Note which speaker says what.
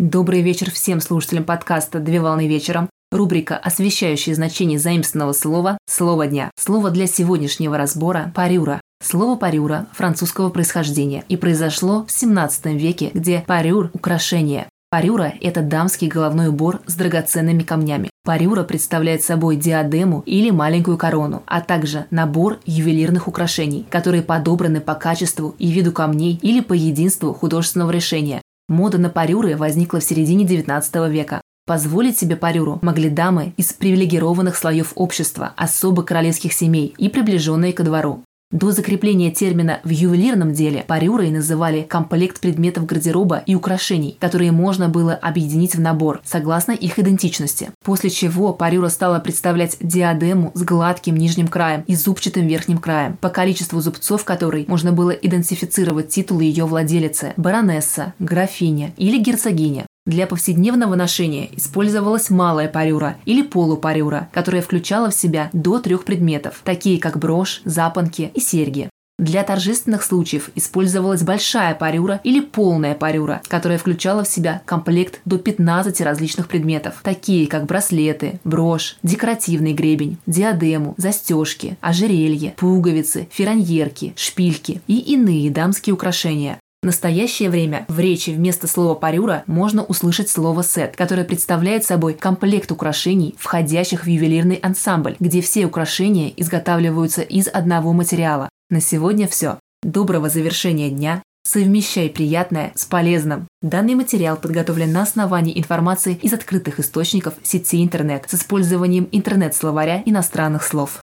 Speaker 1: Добрый вечер всем слушателям подкаста «Две волны вечером». Рубрика, освещающая значение заимственного слова «Слово дня». Слово для сегодняшнего разбора – «парюра». Слово «парюра» французского происхождения и произошло в 17 веке, где парюр – украшение. Парюра – это дамский головной убор с драгоценными камнями. Парюра представляет собой диадему или маленькую корону, а также набор ювелирных украшений, которые подобраны по качеству и виду камней или по единству художественного решения. Мода на парюры возникла в середине XIX века. Позволить себе парюру могли дамы из привилегированных слоев общества, особо королевских семей и приближенные ко двору. До закрепления термина в ювелирном деле парюрой называли комплект предметов гардероба и украшений, которые можно было объединить в набор, согласно их идентичности. После чего парюра стала представлять диадему с гладким нижним краем и зубчатым верхним краем, по количеству зубцов которой можно было идентифицировать титулы ее владелицы – баронесса, графиня или герцогиня. Для повседневного ношения использовалась малая парюра или полупарюра, которая включала в себя до трех предметов, такие как брошь, запонки и серьги. Для торжественных случаев использовалась большая парюра или полная парюра, которая включала в себя комплект до 15 различных предметов, такие как браслеты, брошь, декоративный гребень, диадему, застежки, ожерелье, пуговицы, фираньерки, шпильки и иные дамские украшения. В настоящее время в речи вместо слова «парюра» можно услышать слово «сет», которое представляет собой комплект украшений, входящих в ювелирный ансамбль, где все украшения изготавливаются из одного материала. На сегодня все. Доброго завершения дня. Совмещай приятное с полезным. Данный материал подготовлен на основании информации из открытых источников сети интернет с использованием интернет-словаря иностранных слов.